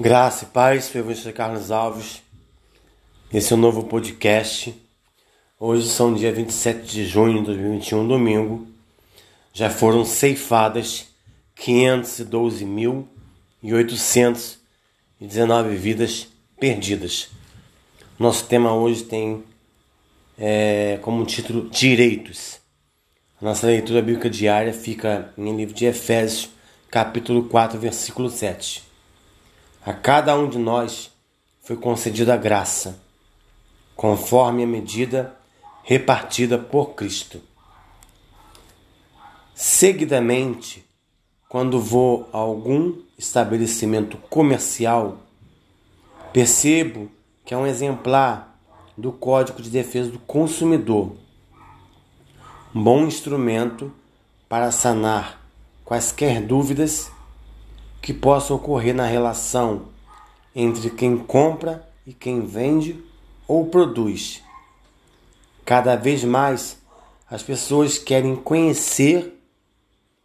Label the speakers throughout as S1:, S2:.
S1: Graça e paz, sou o Carlos Alves. Esse é o um novo podcast. Hoje são dia 27 de junho de 2021, domingo. Já foram ceifadas 512.819 vidas perdidas. Nosso tema hoje tem é, como título Direitos. A nossa leitura bíblica diária fica em livro de Efésios, capítulo 4, versículo 7. A cada um de nós foi concedida a graça, conforme a medida repartida por Cristo. Seguidamente, quando vou a algum estabelecimento comercial, percebo que é um exemplar do Código de Defesa do Consumidor, um bom instrumento para sanar quaisquer dúvidas que possam ocorrer na relação entre quem compra e quem vende ou produz. Cada vez mais as pessoas querem conhecer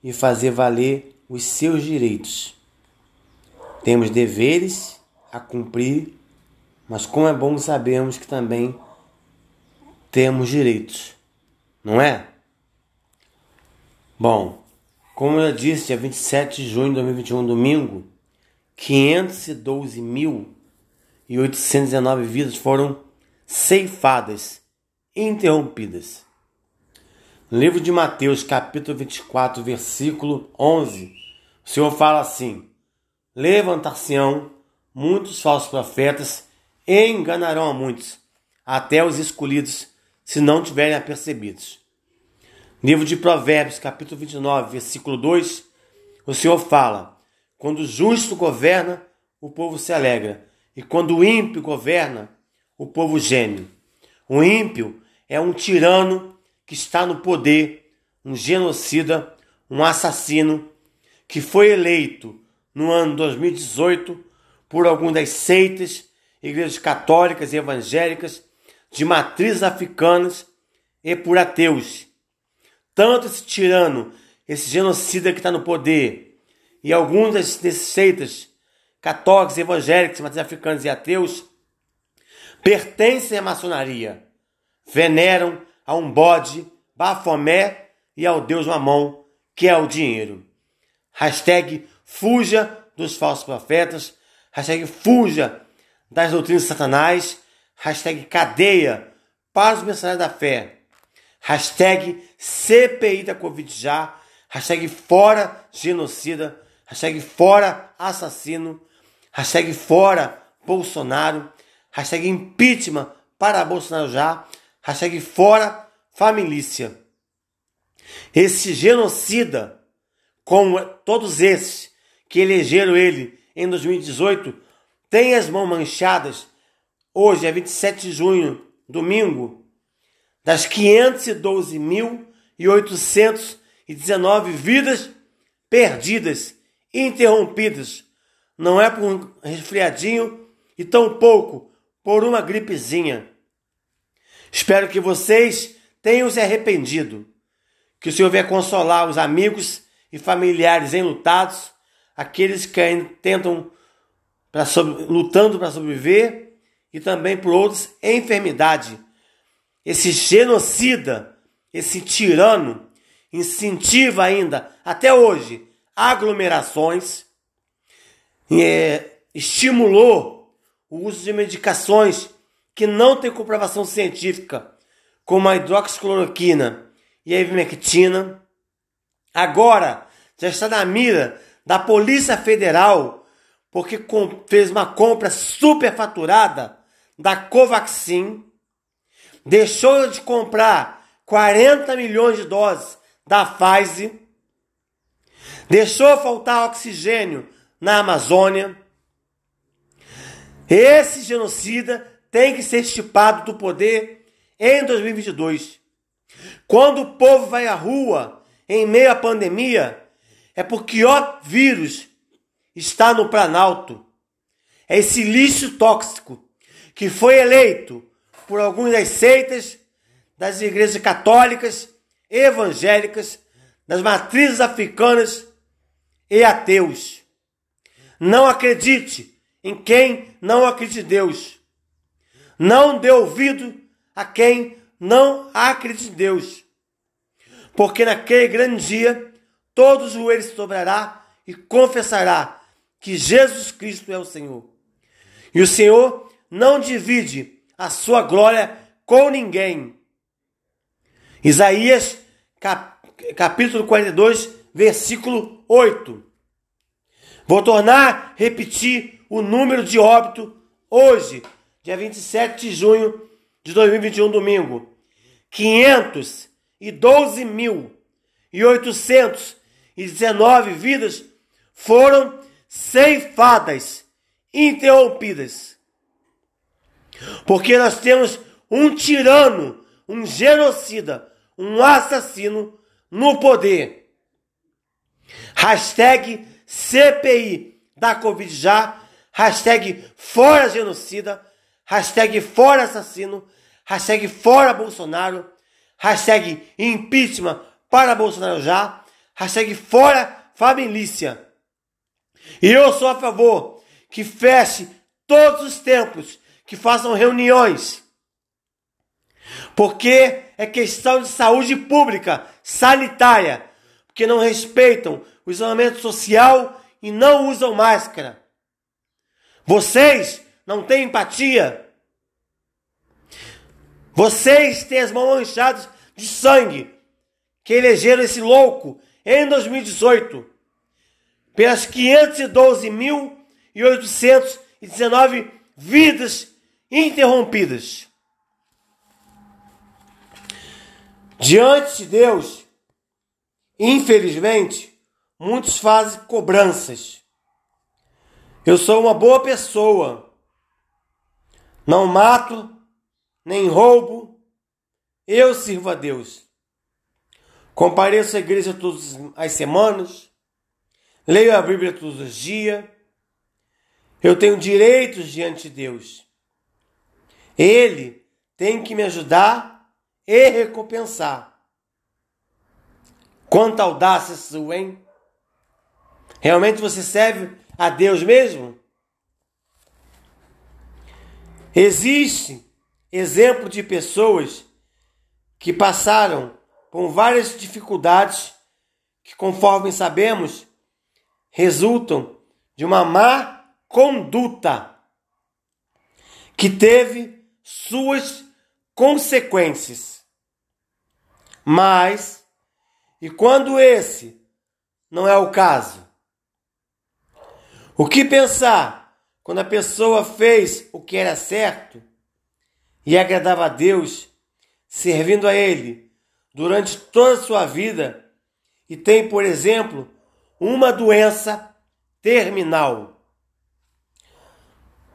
S1: e fazer valer os seus direitos. Temos deveres a cumprir, mas como é bom sabermos que também temos direitos, não é? Bom, como eu disse, dia 27 de junho de 2021, domingo, 512.819 vidas foram ceifadas, interrompidas. No livro de Mateus, capítulo 24, versículo 11, o Senhor fala assim: Levantar-se-ão muitos falsos profetas e enganarão a muitos, até os escolhidos, se não tiverem apercebidos. Livro de Provérbios, capítulo 29, versículo 2, o Senhor fala: Quando o justo governa, o povo se alegra, e quando o ímpio governa, o povo geme. O ímpio é um tirano que está no poder, um genocida, um assassino, que foi eleito no ano 2018 por algumas seitas, igrejas católicas e evangélicas de matrizes africanas e por ateus tanto esse tirano, esse genocida que está no poder, e alguns desses seitas católicos, evangélicos, mas africanos e ateus, pertencem à maçonaria, veneram a um bode, Bafomé e ao deus Mamon, que é o dinheiro. Hashtag fuja dos falsos profetas, hashtag fuja das doutrinas Satanás, hashtag cadeia para os mensagens da fé hashtag CPI da Covid já, hashtag fora genocida, hashtag fora assassino, hashtag fora Bolsonaro, hashtag impeachment para Bolsonaro já, hashtag fora família. Esse genocida, como todos esses que elegeram ele em 2018, tem as mãos manchadas. Hoje é 27 de junho, domingo, das 512.819 vidas perdidas, interrompidas. Não é por um resfriadinho e tampouco por uma gripezinha. Espero que vocês tenham se arrependido. Que o Senhor venha consolar os amigos e familiares enlutados, aqueles que ainda tentam pra, lutando para sobreviver e também por outros em enfermidade esse genocida, esse tirano, incentiva ainda, até hoje, aglomerações, é, estimulou o uso de medicações que não têm comprovação científica, como a hidroxicloroquina e a ivermectina. Agora já está na mira da Polícia Federal porque fez uma compra superfaturada da Covaxin deixou de comprar 40 milhões de doses da Pfizer, deixou faltar oxigênio na Amazônia. Esse genocida tem que ser estipado do poder em 2022. Quando o povo vai à rua em meio à pandemia, é porque o vírus está no Planalto. É esse lixo tóxico que foi eleito por algumas das seitas das igrejas católicas, evangélicas, das matrizes africanas e ateus. Não acredite em quem não acredita em Deus. Não dê ouvido a quem não acredita em Deus. Porque naquele grande dia, todos os joelhos se dobrará e confessará que Jesus Cristo é o Senhor. E o Senhor não divide a sua glória com ninguém. Isaías, capítulo 42, versículo 8. Vou tornar repetir o número de óbito hoje, dia 27 de junho de 2021, domingo. 512.819 vidas foram ceifadas, interrompidas. Porque nós temos um tirano, um genocida, um assassino no poder. Hashtag CPI da Covid já, hashtag fora genocida, hashtag fora assassino, hashtag fora Bolsonaro, hashtag impeachment para Bolsonaro já, hashtag fora família. E eu sou a favor que feche todos os templos, que façam reuniões, porque é questão de saúde pública, sanitária, porque não respeitam o isolamento social e não usam máscara. Vocês não têm empatia. Vocês têm as mãos manchadas de sangue que elegeram esse louco em 2018 pelas 512.819 vidas interrompidas. Diante de Deus, infelizmente, muitos fazem cobranças. Eu sou uma boa pessoa. Não mato, nem roubo. Eu sirvo a Deus. Compareço à igreja todas as semanas. Leio a Bíblia todos os dias. Eu tenho direitos diante de Deus. Ele tem que me ajudar e recompensar. Quanta audácia sua, hein? Realmente você serve a Deus mesmo? Existe exemplo de pessoas que passaram por várias dificuldades que, conforme sabemos, resultam de uma má conduta que teve suas consequências. Mas, e quando esse não é o caso? O que pensar quando a pessoa fez o que era certo e agradava a Deus, servindo a Ele durante toda a sua vida e tem, por exemplo, uma doença terminal?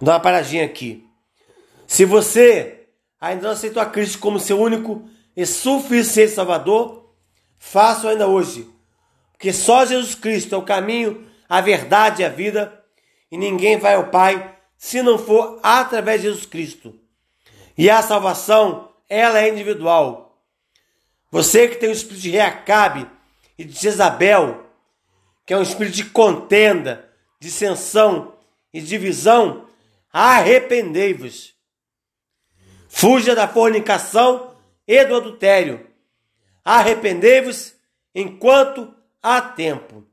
S1: Vou dar uma paradinha aqui. Se você ainda não aceitou a Cristo como seu único e suficiente Salvador, faça ainda hoje. Porque só Jesus Cristo é o caminho, a verdade e a vida, e ninguém vai ao Pai se não for através de Jesus Cristo. E a salvação, ela é individual. Você que tem o espírito de Reacabe e de Jezabel, que é um espírito de contenda, dissensão e divisão, arrependei-vos. Fuja da fornicação e do adultério. Arrependei-vos enquanto há tempo.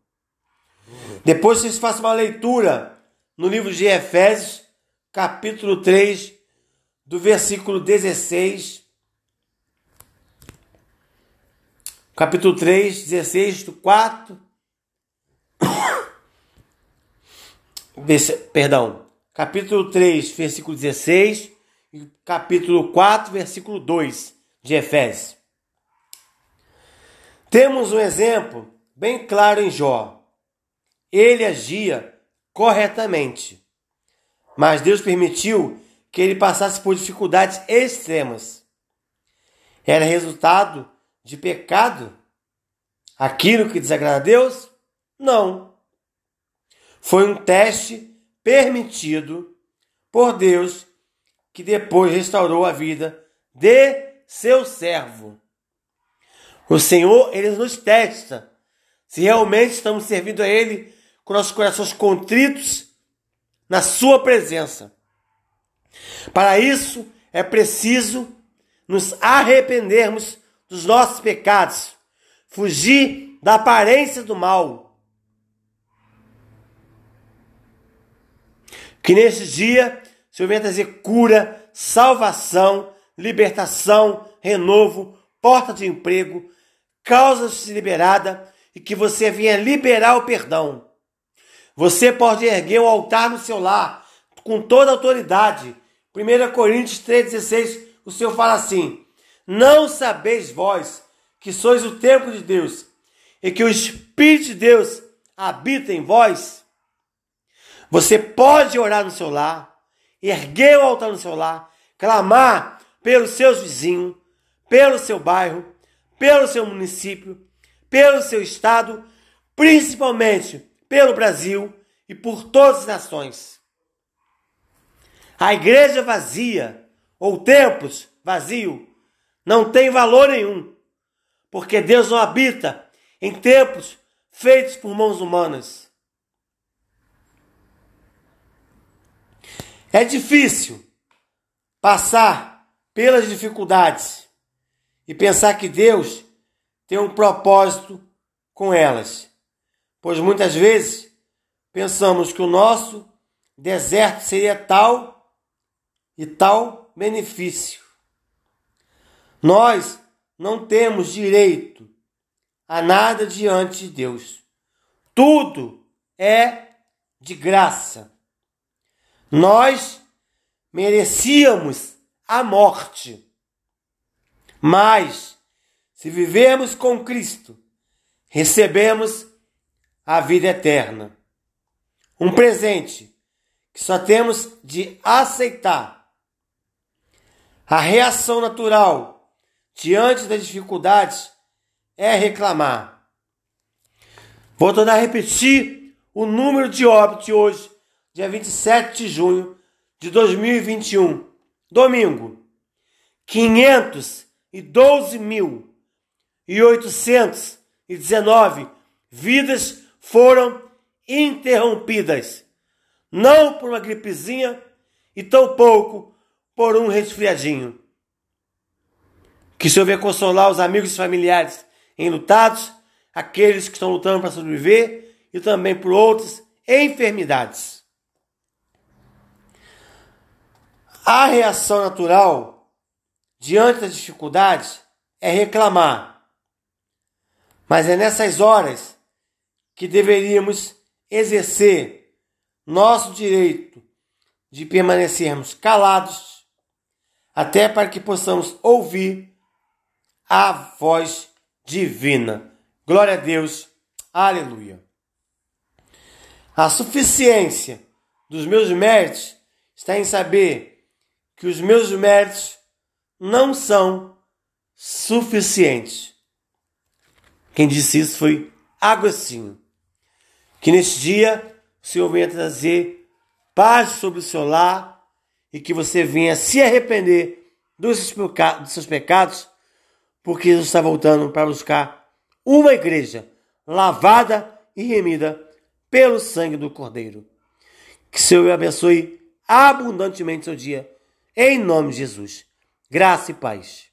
S1: Depois vocês façam uma leitura no livro de Efésios, capítulo 3, do versículo 16. Capítulo 3, 16, do 4. Perdão. Capítulo 3, versículo 16. Capítulo 4, versículo 2 de Efésios. Temos um exemplo bem claro em Jó ele agia corretamente. Mas Deus permitiu que ele passasse por dificuldades extremas. Era resultado de pecado? Aquilo que desagrada a Deus? Não. Foi um teste permitido por Deus que depois restaurou a vida de seu servo. O Senhor, ele nos testa se realmente estamos servindo a Ele com nossos corações contritos, na Sua presença. Para isso é preciso nos arrependermos dos nossos pecados, fugir da aparência do mal. Que neste dia Senhor venha trazer cura, salvação, libertação, renovo, porta de emprego, causa de liberada e que você venha liberar o perdão. Você pode erguer um altar no seu lar com toda a autoridade. 1 Coríntios 3,16, o Senhor fala assim: Não sabeis vós que sois o templo de Deus e que o Espírito de Deus habita em vós? Você pode orar no seu lar, erguer o altar no seu lar, clamar pelos seus vizinhos, pelo seu bairro, pelo seu município, pelo seu estado, principalmente pelo Brasil e por todas as nações. A igreja vazia ou templos vazio não tem valor nenhum, porque Deus não habita em templos feitos por mãos humanas. É difícil passar pelas dificuldades e pensar que Deus tem um propósito com elas, pois muitas vezes pensamos que o nosso deserto seria tal e tal benefício. Nós não temos direito a nada diante de Deus. Tudo é de graça. Nós merecíamos a morte. Mas, se vivemos com Cristo, recebemos a vida eterna. Um presente que só temos de aceitar. A reação natural diante das dificuldades é reclamar. Vou tornar a repetir o número de óbito de hoje, dia 27 de junho de 2021, domingo. 512.819 vidas foram interrompidas, não por uma gripezinha e tampouco por um resfriadinho. Que o Senhor consolar os amigos e familiares enlutados, aqueles que estão lutando para sobreviver e também por outras enfermidades. A reação natural diante das dificuldades é reclamar. Mas é nessas horas que deveríamos exercer nosso direito de permanecermos calados, até para que possamos ouvir a voz divina. Glória a Deus. Aleluia. A suficiência dos meus méritos está em saber que os meus méritos não são suficientes. Quem disse isso foi Agostinho. Que neste dia o Senhor venha trazer paz sobre o seu lar e que você venha se arrepender dos seus pecados porque Jesus está voltando para buscar uma igreja lavada e remida pelo sangue do Cordeiro. Que o Senhor abençoe abundantemente seu dia, em nome de Jesus. Graça e paz.